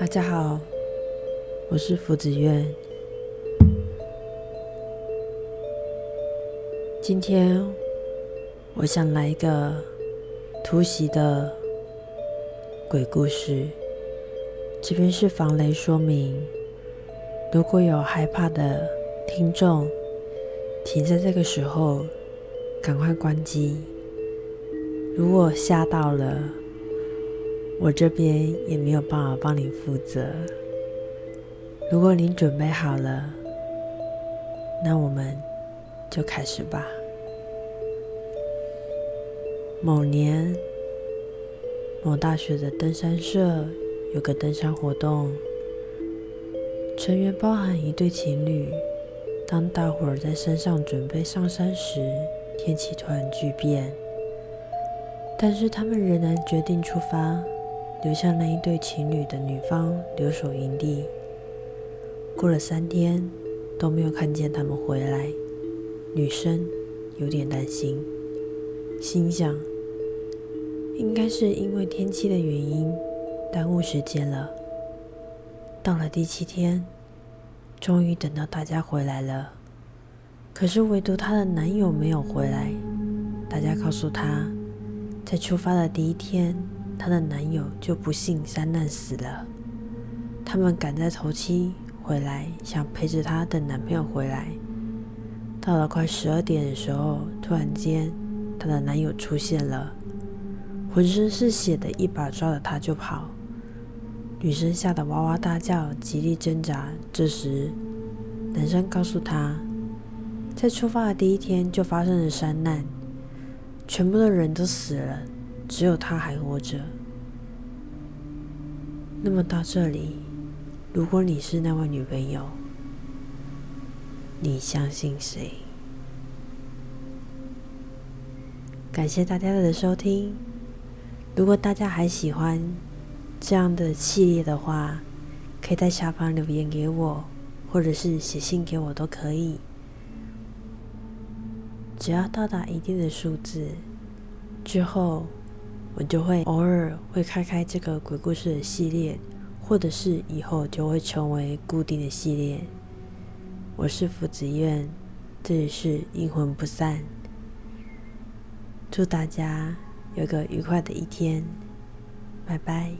大家好，我是福子苑。今天我想来一个突袭的鬼故事。这边是防雷说明，如果有害怕的听众，请在这个时候赶快关机。如果吓到了，我这边也没有办法帮你负责。如果您准备好了，那我们就开始吧。某年，某大学的登山社有个登山活动，成员包含一对情侣。当大伙儿在山上准备上山时，天气突然巨变，但是他们仍然决定出发。留下那一对情侣的女方留守营地，过了三天都没有看见他们回来，女生有点担心，心想应该是因为天气的原因耽误时间了。到了第七天，终于等到大家回来了，可是唯独她的男友没有回来。大家告诉她，在出发的第一天。她的男友就不幸山难死了。他们赶在头七回来，想陪着她等男朋友回来。到了快十二点的时候，突然间，她的男友出现了，浑身是血的一把抓着她就跑。女生吓得哇哇大叫，极力挣扎。这时，男生告诉她，在出发的第一天就发生了山难，全部的人都死了。只有他还活着。那么到这里，如果你是那位女朋友，你相信谁？感谢大家的收听。如果大家还喜欢这样的系列的话，可以在下方留言给我，或者是写信给我都可以。只要到达一定的数字之后。我就会偶尔会开开这个鬼故事的系列，或者是以后就会成为固定的系列。我是福子苑，这里是阴魂不散。祝大家有个愉快的一天，拜拜。